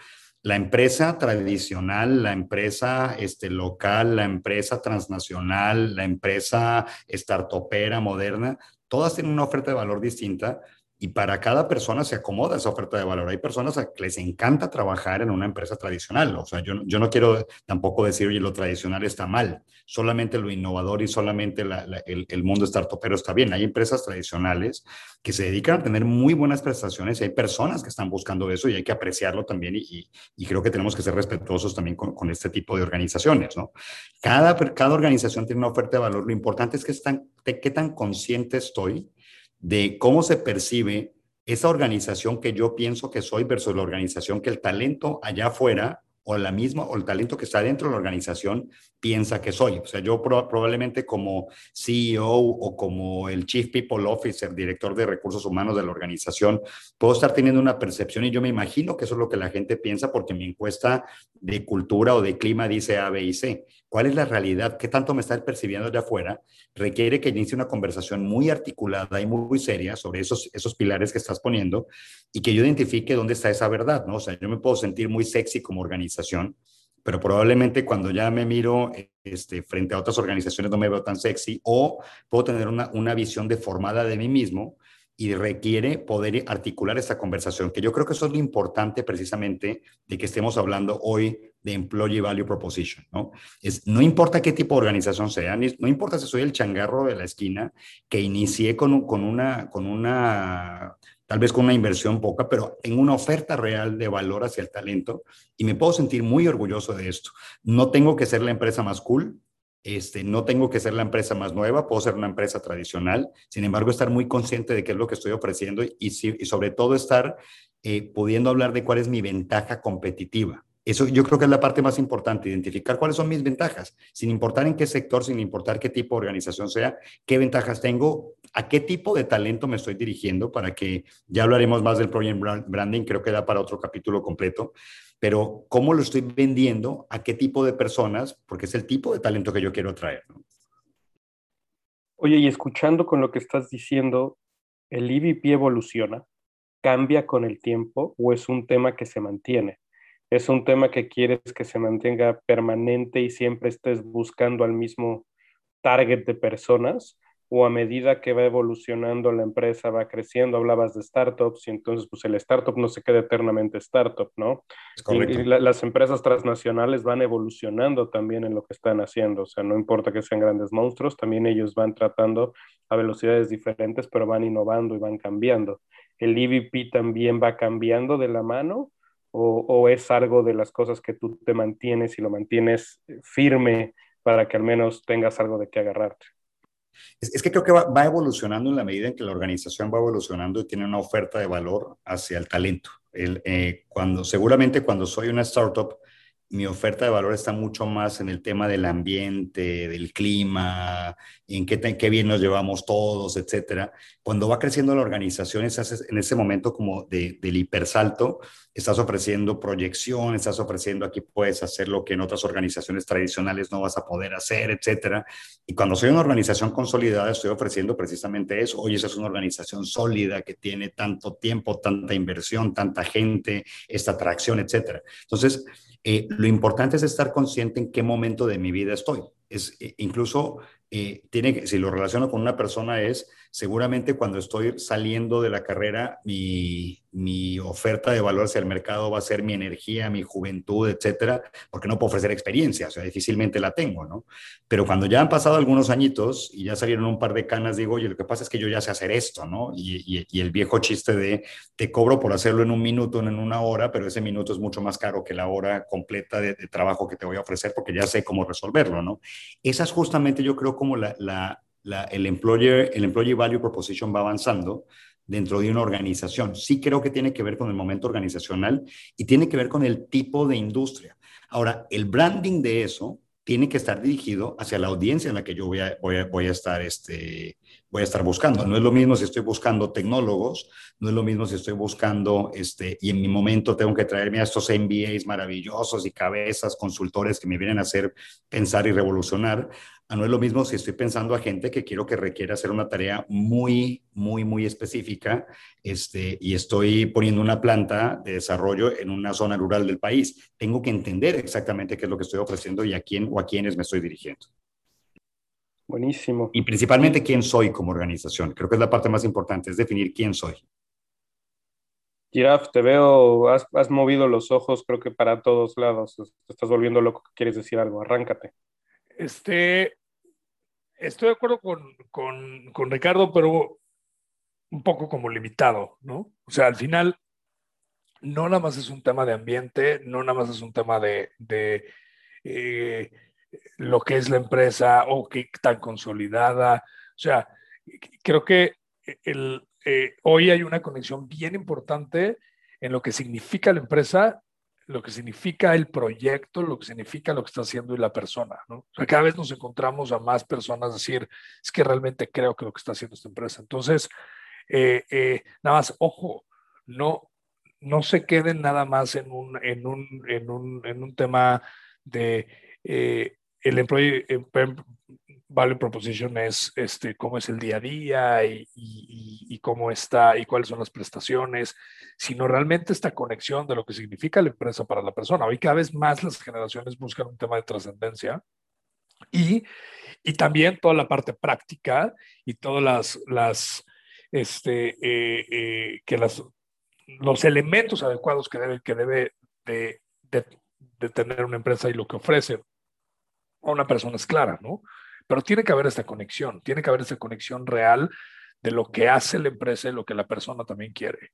la empresa tradicional, la empresa este, local, la empresa transnacional, la empresa startupera moderna, todas tienen una oferta de valor distinta y para cada persona se acomoda esa oferta de valor. Hay personas a que les encanta trabajar en una empresa tradicional. O sea, yo, no quiero tampoco decir, oye, lo tradicional está mal. Solamente lo innovador y solamente el, el, mundo startupero está bien. Hay empresas tradicionales que se dedican a tener muy buenas prestaciones y hay personas que están buscando eso y hay que apreciarlo también. Y, creo que tenemos que ser respetuosos también con, este tipo de organizaciones, ¿no? Cada, organización tiene una oferta de valor. Lo importante es que están, qué tan consciente estoy de cómo se percibe esa organización que yo pienso que soy versus la organización que el talento allá afuera o la misma o el talento que está dentro de la organización piensa que soy. O sea, yo probablemente como CEO o como el Chief People Officer, director de recursos humanos de la organización, puedo estar teniendo una percepción y yo me imagino que eso es lo que la gente piensa porque mi encuesta de cultura o de clima dice A, B y C. ¿Cuál es la realidad? ¿Qué tanto me está percibiendo de afuera? Requiere que inicie una conversación muy articulada y muy, seria sobre esos, esos pilares que estás poniendo y que yo identifique dónde está esa verdad, ¿no? O sea, yo me puedo sentir muy sexy como organización, pero probablemente cuando ya me miro este, frente a otras organizaciones no me veo tan sexy o puedo tener una, una visión deformada de mí mismo y requiere poder articular esta conversación, que yo creo que eso es lo importante precisamente de que estemos hablando hoy de Employee Value Proposition, ¿no? Es, no importa qué tipo de organización sea, no importa si soy el changarro de la esquina que inicié con, con, una, con una, tal vez con una inversión poca, pero en una oferta real de valor hacia el talento y me puedo sentir muy orgulloso de esto. No tengo que ser la empresa más cool, este, no tengo que ser la empresa más nueva, puedo ser una empresa tradicional, sin embargo, estar muy consciente de qué es lo que estoy ofreciendo y, sobre todo estar eh, pudiendo hablar de cuál es mi ventaja competitiva. Eso yo creo que es la parte más importante, identificar cuáles son mis ventajas, sin importar en qué sector, sin importar qué tipo de organización sea, qué ventajas tengo, a qué tipo de talento me estoy dirigiendo, para que ya hablaremos más del project branding, creo que da para otro capítulo completo, pero cómo lo estoy vendiendo, a qué tipo de personas, porque es el tipo de talento que yo quiero atraer. Oye, y escuchando con lo que estás diciendo, ¿el EVP evoluciona? ¿Cambia con el tiempo o es un tema que se mantiene? ¿Es un tema que quieres que se mantenga permanente y siempre estés buscando al mismo target de personas? O a medida que va evolucionando la empresa, va creciendo, hablabas de startups y entonces pues el startup no se queda eternamente startup, ¿no? Y, las empresas transnacionales van evolucionando también en lo que están haciendo, o sea, no importa que sean grandes monstruos, también ellos van tratando a velocidades diferentes, pero van innovando y van cambiando. ¿El EVP también va cambiando de la mano o, o es algo de las cosas que tú te mantienes y lo mantienes firme para que al menos tengas algo de qué agarrarte? Es, que creo que va, evolucionando en la medida en que la organización va evolucionando y tiene una oferta de valor hacia el talento. El, eh, cuando, seguramente cuando soy una startup, mi oferta de valor está mucho más en el tema del ambiente, del clima, en qué, bien nos llevamos todos, etcétera. Cuando va creciendo la organización, en ese momento como de, del hipersalto, estás ofreciendo proyección, estás ofreciendo aquí puedes hacer lo que en otras organizaciones tradicionales no vas a poder hacer, etcétera. Y cuando soy una organización consolidada, estoy ofreciendo precisamente eso. Oye, esa es una organización sólida que tiene tanto tiempo, tanta inversión, tanta gente, esta atracción, etcétera. Entonces, eh, lo importante es estar consciente en qué momento de mi vida estoy. Es, eh, incluso eh, tiene si lo relaciono con una persona es seguramente cuando estoy saliendo de la carrera, mi, mi, oferta de valor hacia el mercado va a ser mi energía, mi juventud, etcétera, porque no puedo ofrecer experiencia, o sea, difícilmente la tengo, ¿no? Pero cuando ya han pasado algunos añitos y ya salieron un par de canas, digo, oye, lo que pasa es que yo ya sé hacer esto, ¿no? Y, y, el viejo chiste de te cobro por hacerlo en un minuto, en una hora, pero ese minuto es mucho más caro que la hora completa de, de trabajo que te voy a ofrecer porque ya sé cómo resolverlo, ¿no? Esa es justamente, yo creo, la el, employer, el Employee Value Proposition va avanzando dentro de una organización. Sí creo que tiene que ver con el momento organizacional y tiene que ver con el tipo de industria. Ahora, el branding de eso tiene que estar dirigido hacia la audiencia en la que yo voy a, voy a, estar, este, voy a estar buscando. No es lo mismo si estoy buscando tecnólogos, no es lo mismo si estoy buscando, este, y en mi momento tengo que traerme a estos MBAs maravillosos y cabezas, consultores que me vienen a hacer pensar y revolucionar, Ah, no es lo mismo si estoy pensando a gente que quiero que requiera hacer una tarea muy, muy, muy específica este, y estoy poniendo una planta de desarrollo en una zona rural del país. Tengo que entender exactamente qué es lo que estoy ofreciendo y a quién o a quiénes me estoy dirigiendo. Buenísimo. Y principalmente quién soy como organización. Creo que es la parte más importante, es definir quién soy. Giraf, te veo, has, has movido los ojos, creo que para todos lados. Te estás volviendo loco, quieres decir algo, arráncate. Este, estoy de acuerdo con, con, con, Ricardo, pero un poco como limitado, ¿no? O sea, al final, no nada más es un tema de ambiente, no nada más es un tema de, de eh, lo que es la empresa o qué tan consolidada. O sea, creo que el, eh, hoy hay una conexión bien importante en lo que significa la empresa lo que significa el proyecto, lo que significa lo que está haciendo y la persona, ¿no? Cada vez nos encontramos a más personas decir, es que realmente creo que lo que está haciendo esta empresa. Entonces, eh, eh, nada más, ojo, no, no se queden nada más en un, en un, en un, en un tema de eh, el employee value proposition es este, cómo es el día a día y, y, y, cómo está y cuáles son las prestaciones, sino realmente esta conexión de lo que significa la empresa para la persona. Hoy cada vez más las generaciones buscan un tema de trascendencia y, y también toda la parte práctica y todas las, las este, eh, eh, que las, los elementos adecuados que debe, que debe de, de, de tener una empresa y lo que ofrece a una persona es clara, ¿no? Pero tiene que haber esta conexión, tiene que haber esta conexión real de lo que hace la empresa y lo que la persona también quiere.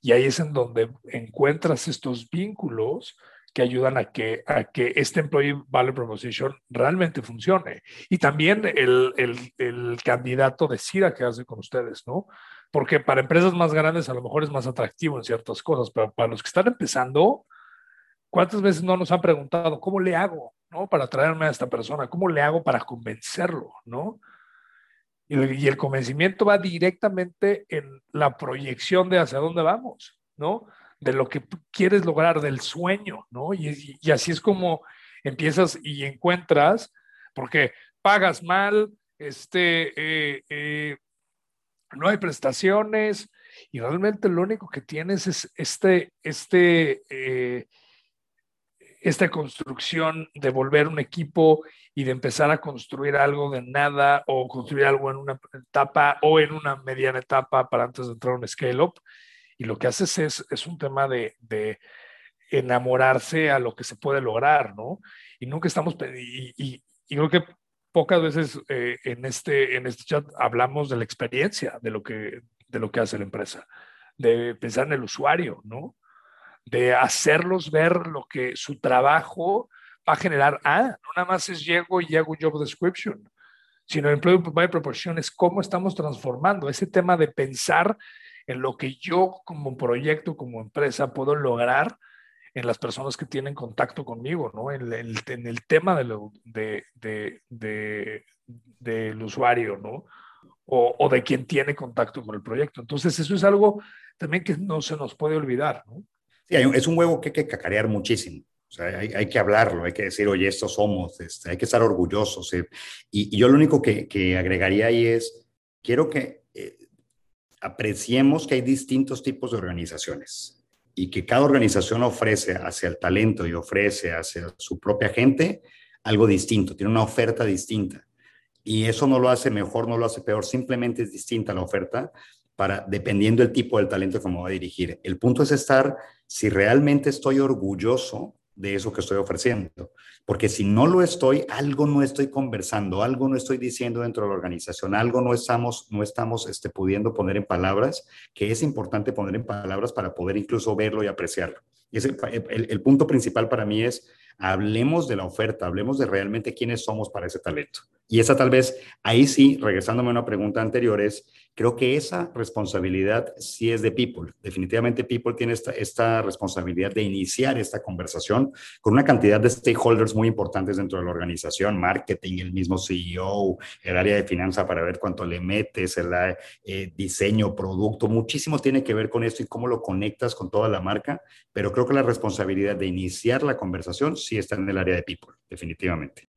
Y ahí es en donde encuentras estos vínculos que ayudan a que, a que este Employee Value Proposition realmente funcione. Y también el, el, el candidato decida qué hace con ustedes, ¿no? Porque para empresas más grandes a lo mejor es más atractivo en ciertas cosas, pero para los que están empezando, ¿cuántas veces no nos han preguntado cómo le hago? ¿no? Para traerme a esta persona, ¿cómo le hago para convencerlo, ¿no? Y el, convencimiento va directamente en la proyección de hacia dónde vamos, ¿no? De lo que quieres lograr, del sueño, ¿no? Y, así es como empiezas y encuentras, porque pagas mal, este, eh, eh, no hay prestaciones y realmente lo único que tienes es este, este, eh, esta construcción de volver un equipo y de empezar a construir algo de nada o construir algo en una etapa o en una mediana etapa para antes de entrar a un scale-up. Y lo que haces es, es un tema de, de, enamorarse a lo que se puede lograr, ¿no? Y nunca estamos, y, y, y creo que pocas veces eh, en, este, en este chat hablamos de la experiencia, de lo que, de lo que hace la empresa, de pensar en el usuario, ¿no? De hacerlos ver lo que su trabajo va a generar. Ah, no nada más es llego y hago job description, sino employee by proportion es cómo estamos transformando ese tema de pensar en lo que yo como proyecto, como empresa puedo lograr en las personas que tienen contacto conmigo, ¿no? En el, en el tema de, de, del usuario, ¿no? O, o, de quien tiene contacto con el proyecto. Entonces, eso es algo también que no se nos puede olvidar, ¿no? Es un huevo que hay que cacarear muchísimo. Hay, que hablarlo, hay que decir, oye, estos somos, este, hay que estar orgullosos. Eh. Y, y, yo lo único que, que, agregaría ahí es, quiero que eh, apreciemos que hay distintos tipos de organizaciones y que cada organización ofrece hacia el talento y ofrece hacia su propia gente algo distinto, tiene una oferta distinta. Y eso no lo hace mejor, no lo hace peor, simplemente es distinta la oferta para, dependiendo del tipo del talento que me va a dirigir. El punto es estar si realmente estoy orgulloso de eso que estoy ofreciendo. Porque si no lo estoy, algo no estoy conversando, algo no estoy diciendo dentro de la organización, algo no estamos, no estamos este, pudiendo poner en palabras, que es importante poner en palabras para poder incluso verlo y apreciarlo. Y ese, el, el punto principal para mí es, hablemos de la oferta, hablemos de realmente quiénes somos para ese talento. Y esa tal vez, ahí sí, regresándome a una pregunta anterior, es, creo que esa responsabilidad sí es de People. Definitivamente People tiene esta, esta responsabilidad de iniciar esta conversación con una cantidad de stakeholders muy importantes dentro de la organización, marketing, el mismo CEO, el área de finanzas para ver cuánto le metes, el eh, diseño, producto, muchísimo tiene que ver con esto y cómo lo conectas con toda la marca, pero creo que la responsabilidad de iniciar la conversación sí está en el área de People, definitivamente.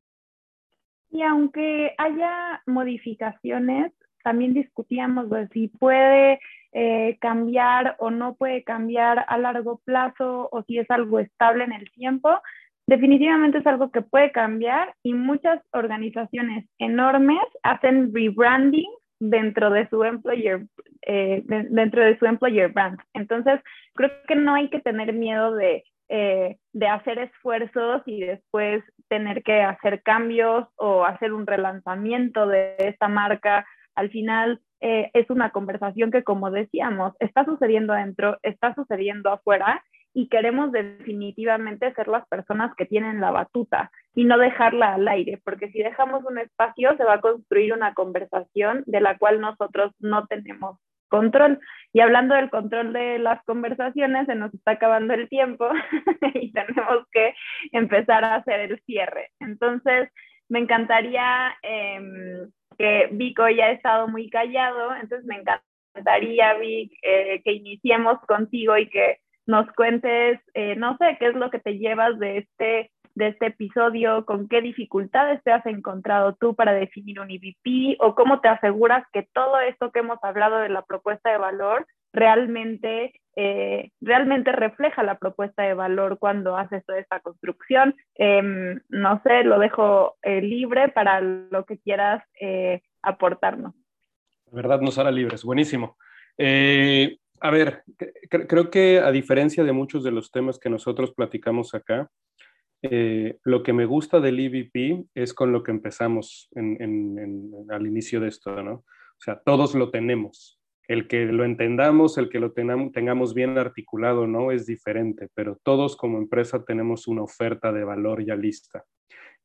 Y aunque haya modificaciones, también discutíamos de si puede eh, cambiar o no puede cambiar a largo plazo o si es algo estable en el tiempo. Definitivamente es algo que puede cambiar y muchas organizaciones enormes hacen rebranding dentro de su employer eh, dentro de su employer brand. Entonces, creo que no hay que tener miedo de eh, de hacer esfuerzos y después tener que hacer cambios o hacer un relanzamiento de esta marca. Al final eh, es una conversación que, como decíamos, está sucediendo adentro, está sucediendo afuera y queremos definitivamente ser las personas que tienen la batuta y no dejarla al aire, porque si dejamos un espacio se va a construir una conversación de la cual nosotros no tenemos control. Y hablando del control de las conversaciones, se nos está acabando el tiempo y tenemos que empezar a hacer el cierre. Entonces, me encantaría eh, que Vico ya ha estado muy callado, entonces me encantaría, Vic, eh, que iniciemos contigo y que nos cuentes, eh, no sé, qué es lo que te llevas de este, de este episodio, con qué dificultades te has encontrado tú para definir un EVP o cómo te aseguras que todo esto que hemos hablado de la propuesta de valor realmente, eh, realmente refleja la propuesta de valor cuando haces toda esta construcción. Em, no sé, lo dejo eh, libre para lo que quieras aportarnos. La verdad nos hará libres, buenísimo. A ver, creo que a diferencia de muchos de los temas que nosotros platicamos acá, eh, lo que me gusta del EVP es con lo que empezamos al inicio de esto, ¿no? O sea, todos lo tenemos. El que lo entendamos, el que lo tengamos, bien articulado, ¿no? Es diferente, pero todos como empresa tenemos una oferta de valor ya lista.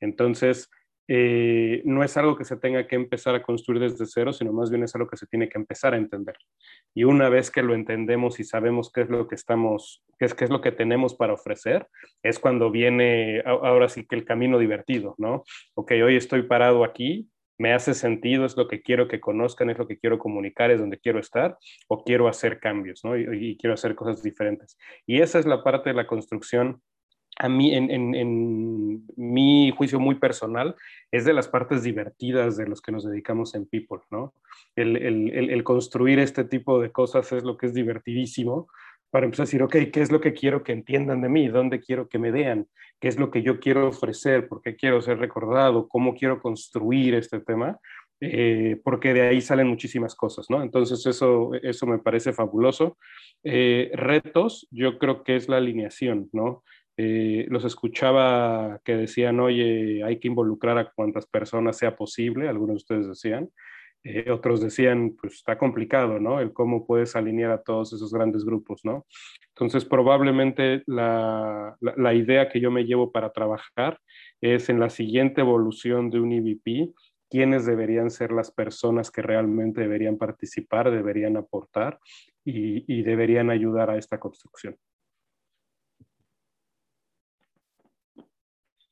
Entonces, eh, no es algo que se tenga que empezar a construir desde cero, sino más bien es algo que se tiene que empezar a entender. Y una vez que lo entendemos y sabemos qué es lo que estamos, qué es, qué es lo que tenemos para ofrecer, es cuando viene ahora sí que el camino divertido, ¿no? Ok, hoy estoy parado aquí, me hace sentido, es lo que quiero que conozcan, es lo que quiero comunicar, es donde quiero estar, o quiero hacer cambios, ¿no? y quiero hacer cosas diferentes. Y esa es la parte de la construcción a mí, en, mi juicio muy personal, es de las partes divertidas de los que nos dedicamos en People, ¿no? El, construir este tipo de cosas es lo que es divertidísimo para empezar a decir, ok, ¿qué es lo que quiero que entiendan de mí? ¿Dónde quiero que me vean? ¿Qué es lo que yo quiero ofrecer? ¿Por qué quiero ser recordado? ¿Cómo quiero construir este tema? Eh, porque de ahí salen muchísimas cosas, ¿no? Entonces eso, eso me parece fabuloso. Eh, retos, yo creo que es la alineación, ¿no? Eh, los escuchaba que decían, oye, hay que involucrar a cuantas personas sea posible, algunos de ustedes decían, eh, otros decían, pues está complicado, ¿no? El cómo puedes alinear a todos esos grandes grupos, ¿no? Entonces, probablemente la, la, idea que yo me llevo para trabajar es en la siguiente evolución de un EVP, quiénes deberían ser las personas que realmente deberían participar, deberían aportar y, y deberían ayudar a esta construcción.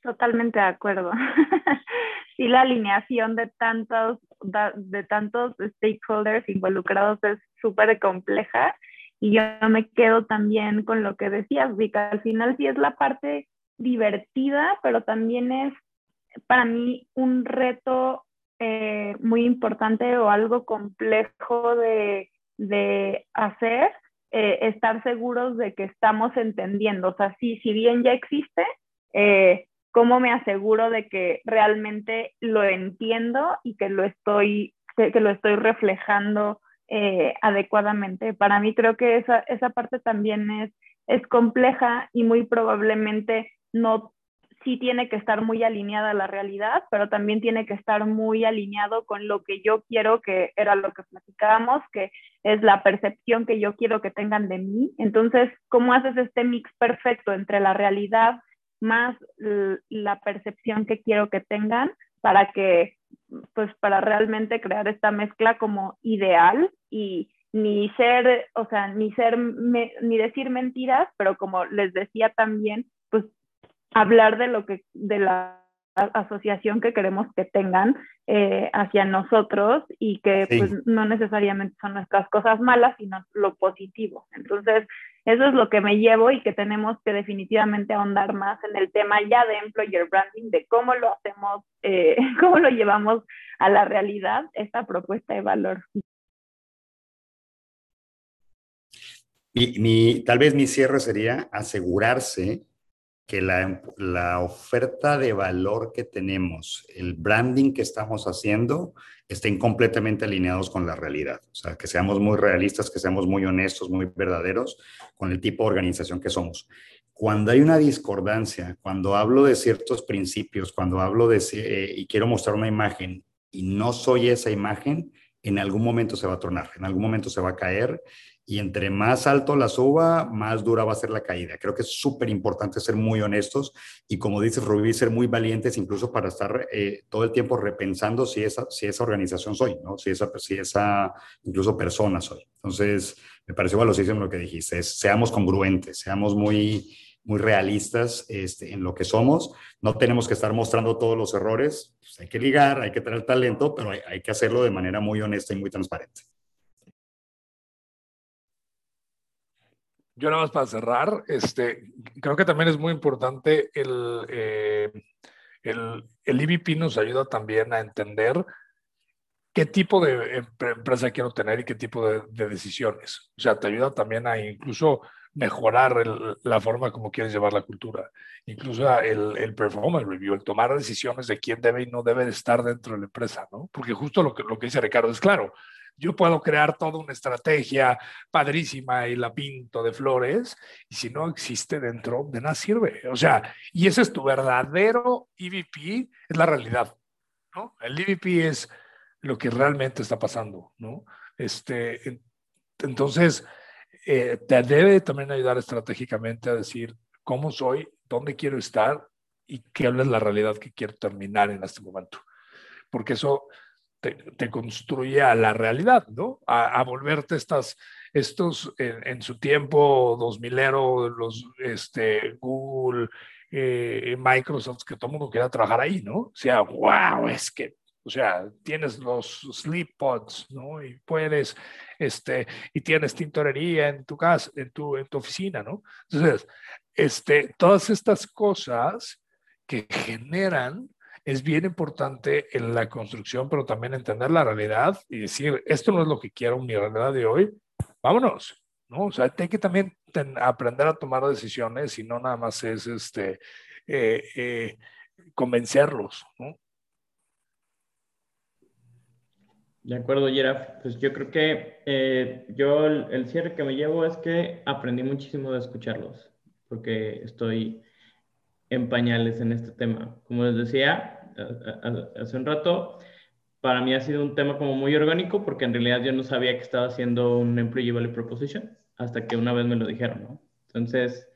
Totalmente de acuerdo. sí, la alineación de tantos, de tantos stakeholders involucrados es súper compleja y yo me quedo también con lo que decías, Vika. Al final sí es la parte divertida, pero también es para mí un reto eh, muy importante o algo complejo de, de hacer, eh, estar seguros de que estamos entendiendo. O sea, sí, si bien ya existe, eh, cómo me aseguro de que realmente lo entiendo y que lo estoy, que, lo estoy reflejando eh, adecuadamente. Para mí creo que esa, esa parte también es, es compleja y muy probablemente no sí tiene que estar muy alineada a la realidad, pero también tiene que estar muy alineado con lo que yo quiero, que era lo que platicábamos, que es la percepción que yo quiero que tengan de mí. Entonces, ¿cómo haces este mix perfecto entre la realidad más la percepción que quiero que tengan para que, pues para realmente crear esta mezcla como ideal y ni ser, o sea, ni ser, ni decir mentiras, pero como les decía también, pues hablar de lo que, de la asociación que queremos que tengan eh, hacia nosotros y que pues, no necesariamente son nuestras cosas malas, sino lo positivo. Entonces, eso es lo que me llevo y que tenemos que definitivamente ahondar más en el tema ya de employer branding, de cómo lo hacemos, eh, cómo lo llevamos a la realidad, esta propuesta de valor. Mi, tal vez mi cierre sería asegurarse que la, oferta de valor que tenemos, el branding que estamos haciendo, estén completamente alineados con la realidad. O sea, que seamos muy realistas, que seamos muy honestos, muy verdaderos con el tipo de organización que somos. Cuando hay una discordancia, cuando hablo de ciertos principios, cuando hablo de eh, y quiero mostrar una imagen y no soy esa imagen, en algún momento se va a tornar, en algún momento se va a caer y entre más alto la suba, más dura va a ser la caída. Creo que es súper importante ser muy honestos y como dice Rubí, ser muy valientes incluso para estar eh, todo el tiempo repensando si esa, si esa organización soy, ¿no? si, esa, si esa incluso persona soy. Entonces, me pareció valiosísimo lo que dijiste, seamos congruentes, seamos muy, muy realistas este, en lo que somos. No tenemos que estar mostrando todos los errores, pues hay que ligar, hay que tener talento, pero hay que hacerlo de manera muy honesta y muy transparente. Yo nada más para cerrar, este, creo que también es muy importante el, eh, el, el EVP nos ayuda también a entender qué tipo de empresa quiero tener y qué tipo de, decisiones. O sea, te ayuda también a incluso mejorar la forma como quieres llevar la cultura, incluso el, el, performance review, el tomar decisiones de quién debe y no debe estar dentro de la empresa, ¿no? Porque justo lo que, lo que dice Ricardo es claro, yo puedo crear toda una estrategia padrísima y la pinto de flores, y si no existe dentro, de nada sirve. O sea, y ese es tu verdadero EVP, es la realidad, ¿no? El EVP es lo que realmente está pasando, ¿no? Este, entonces, eh, te debe también ayudar estratégicamente a decir cómo soy, dónde quiero estar y qué es la realidad que quiero terminar en este momento. Porque eso te, construye a la realidad, ¿no? A, volverte estas, estos en, su tiempo 2000ero, los este, Google, eh, Microsoft, que todo el mundo quería trabajar ahí, ¿no? O sea, wow, es que, o sea, tienes los sleep pods, ¿no? Y puedes, este, y tienes tintorería en tu casa, en tu, en tu oficina, ¿no? Entonces, este, todas estas cosas que generan es bien importante en la construcción, pero también entender la realidad y decir, esto no es lo que quiero mi realidad de hoy, vámonos, ¿no? O sea, hay que también aprender a tomar decisiones y no nada más es este, eh, eh, convencerlos. De acuerdo, Giraf. Pues yo creo que eh, yo el, cierre que me llevo es que aprendí muchísimo de escucharlos, porque estoy en pañales en este tema. Como les decía hace un rato, para mí ha sido un tema como muy orgánico porque en realidad yo no sabía que estaba haciendo un Employee Value Proposition hasta que una vez me lo dijeron, ¿no? Entonces,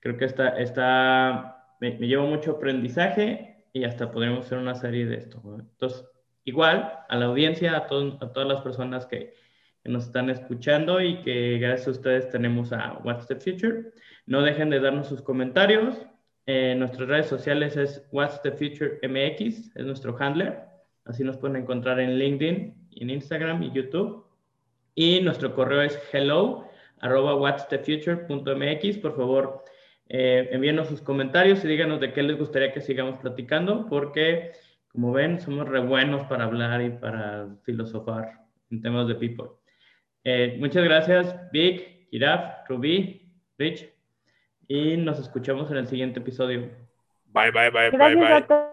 creo que está, está me, lleva mucho aprendizaje y hasta podremos hacer una serie de esto. Entonces, igual a la audiencia, a, a todas las personas que, que nos están escuchando y que gracias a ustedes tenemos a What's the Future. No dejen de darnos sus comentarios, en nuestras redes sociales es What's the Future MX, es nuestro handler. Así nos pueden encontrar en LinkedIn, en Instagram y YouTube. Y nuestro correo es hello arroba whatsthefuture.mx. Por favor, eh, envíenos sus comentarios y díganos de qué les gustaría que sigamos platicando, porque como ven, somos re buenos para hablar y para filosofar en temas de people. Eh, muchas gracias, Vic, Giraf, Rubí, Rich y nos escuchamos en el siguiente episodio. Bye, bye, bye, bye, bye.